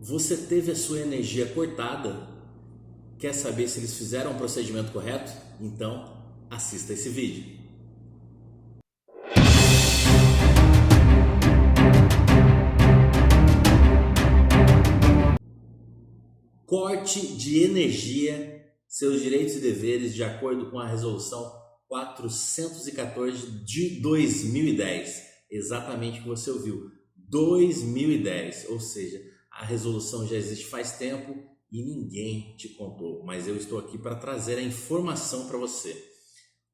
Você teve a sua energia cortada? Quer saber se eles fizeram o procedimento correto? Então, assista esse vídeo. Corte de energia, seus direitos e deveres de acordo com a resolução 414 de 2010. Exatamente o que você ouviu. 2010, ou seja, a resolução já existe faz tempo e ninguém te contou, mas eu estou aqui para trazer a informação para você.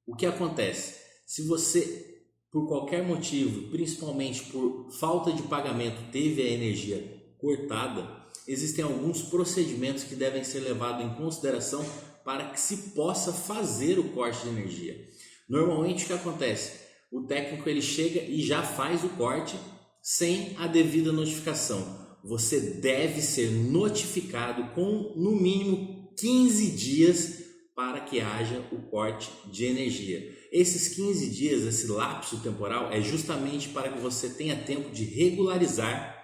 O que acontece? Se você, por qualquer motivo, principalmente por falta de pagamento, teve a energia cortada, existem alguns procedimentos que devem ser levados em consideração para que se possa fazer o corte de energia. Normalmente o que acontece? O técnico ele chega e já faz o corte sem a devida notificação. Você deve ser notificado com no mínimo 15 dias para que haja o corte de energia. Esses 15 dias, esse lapso temporal, é justamente para que você tenha tempo de regularizar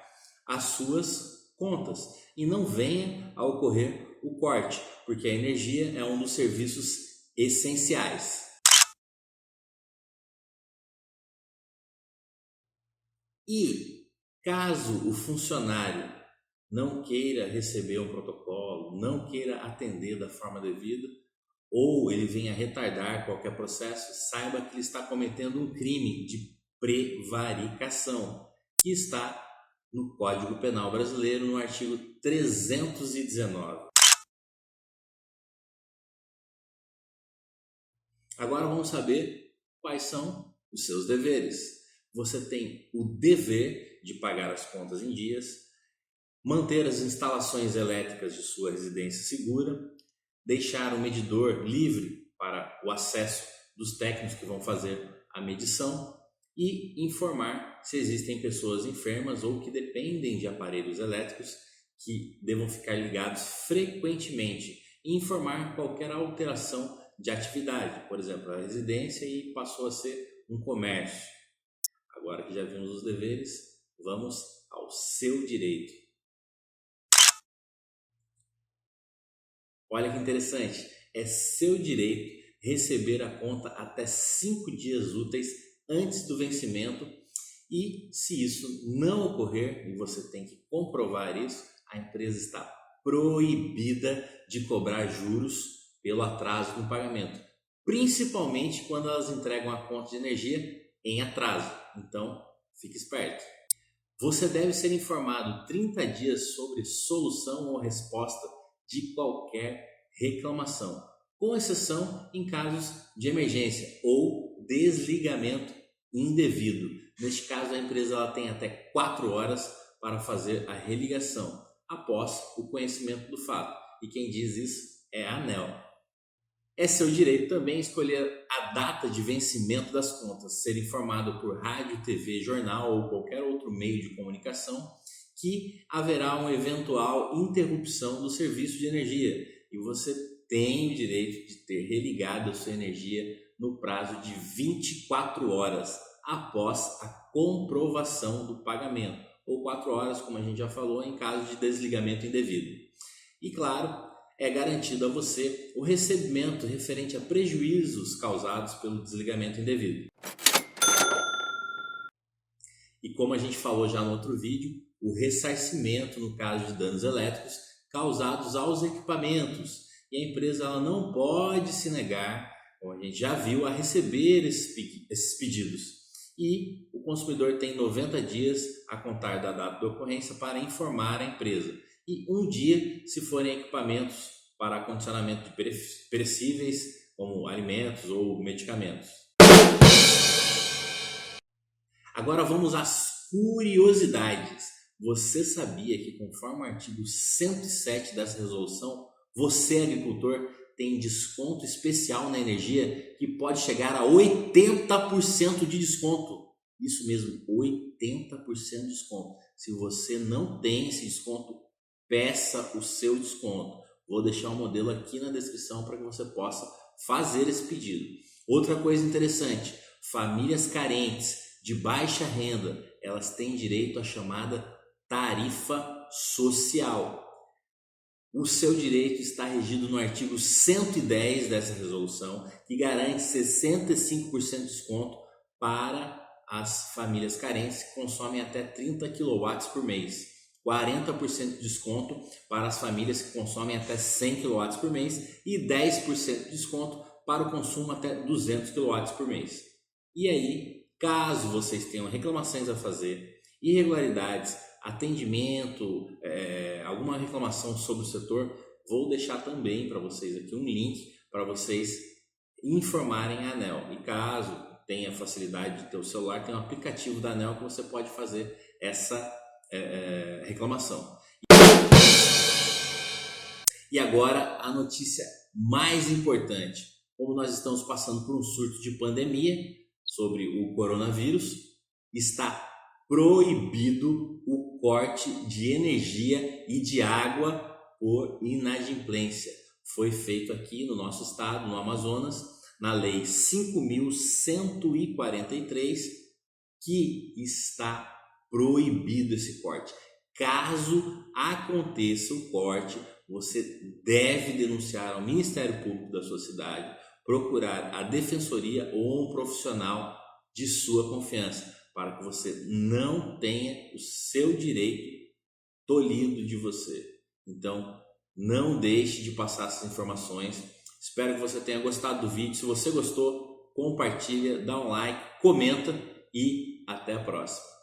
as suas contas e não venha a ocorrer o corte, porque a energia é um dos serviços essenciais. E caso o funcionário não queira receber um protocolo, não queira atender da forma devida, ou ele venha retardar qualquer processo, saiba que ele está cometendo um crime de prevaricação, que está no Código Penal Brasileiro, no artigo 319. Agora vamos saber quais são os seus deveres você tem o dever de pagar as contas em dias, manter as instalações elétricas de sua residência segura, deixar o medidor livre para o acesso dos técnicos que vão fazer a medição e informar se existem pessoas enfermas ou que dependem de aparelhos elétricos que devam ficar ligados frequentemente e informar qualquer alteração de atividade, por exemplo, a residência e passou a ser um comércio. Agora que já vimos os deveres, vamos ao seu direito. Olha que interessante, é seu direito receber a conta até cinco dias úteis antes do vencimento e se isso não ocorrer e você tem que comprovar isso, a empresa está proibida de cobrar juros pelo atraso no pagamento, principalmente quando elas entregam a conta de energia em atraso. Então, fique esperto. Você deve ser informado 30 dias sobre solução ou resposta de qualquer reclamação, com exceção em casos de emergência ou desligamento indevido. Neste caso, a empresa ela tem até 4 horas para fazer a religação após o conhecimento do fato. E quem diz isso é a ANEL. É seu direito também escolher a data de vencimento das contas, ser informado por rádio, TV, jornal ou qualquer outro meio de comunicação que haverá uma eventual interrupção do serviço de energia e você tem o direito de ter religado a sua energia no prazo de 24 horas após a comprovação do pagamento, ou 4 horas, como a gente já falou, em caso de desligamento indevido. E claro, é garantido a você o recebimento referente a prejuízos causados pelo desligamento indevido. E como a gente falou já no outro vídeo, o ressarcimento no caso de danos elétricos causados aos equipamentos. E a empresa ela não pode se negar, como a gente já viu, a receber esses pedidos. E o consumidor tem 90 dias a contar da data da ocorrência para informar a empresa e um dia se forem equipamentos para acondicionamento de perecíveis, como alimentos ou medicamentos. Agora vamos às curiosidades. Você sabia que, conforme o artigo 107 dessa resolução, você, agricultor, tem desconto especial na energia que pode chegar a 80% de desconto? Isso mesmo, 80% de desconto. Se você não tem esse desconto, peça o seu desconto. Vou deixar o um modelo aqui na descrição para que você possa fazer esse pedido. Outra coisa interessante, famílias carentes de baixa renda, elas têm direito à chamada tarifa social. O seu direito está regido no artigo 110 dessa resolução, que garante 65% de desconto para as famílias carentes que consomem até 30 kW por mês. 40% de desconto para as famílias que consomem até 100 kW por mês e 10% de desconto para o consumo até 200 kW por mês. E aí, caso vocês tenham reclamações a fazer, irregularidades, atendimento, é, alguma reclamação sobre o setor, vou deixar também para vocês aqui um link para vocês informarem a ANEL. E caso tenha facilidade de ter o celular, tem um aplicativo da ANEL que você pode fazer essa é, reclamação. E agora a notícia mais importante. Como nós estamos passando por um surto de pandemia sobre o coronavírus, está proibido o corte de energia e de água por inadimplência. Foi feito aqui no nosso estado, no Amazonas, na Lei 5.143, que está proibido esse corte. Caso aconteça o corte, você deve denunciar ao Ministério Público da sua cidade, procurar a defensoria ou um profissional de sua confiança para que você não tenha o seu direito tolhido de você. Então, não deixe de passar essas informações. Espero que você tenha gostado do vídeo. Se você gostou, compartilha, dá um like, comenta e até a próxima.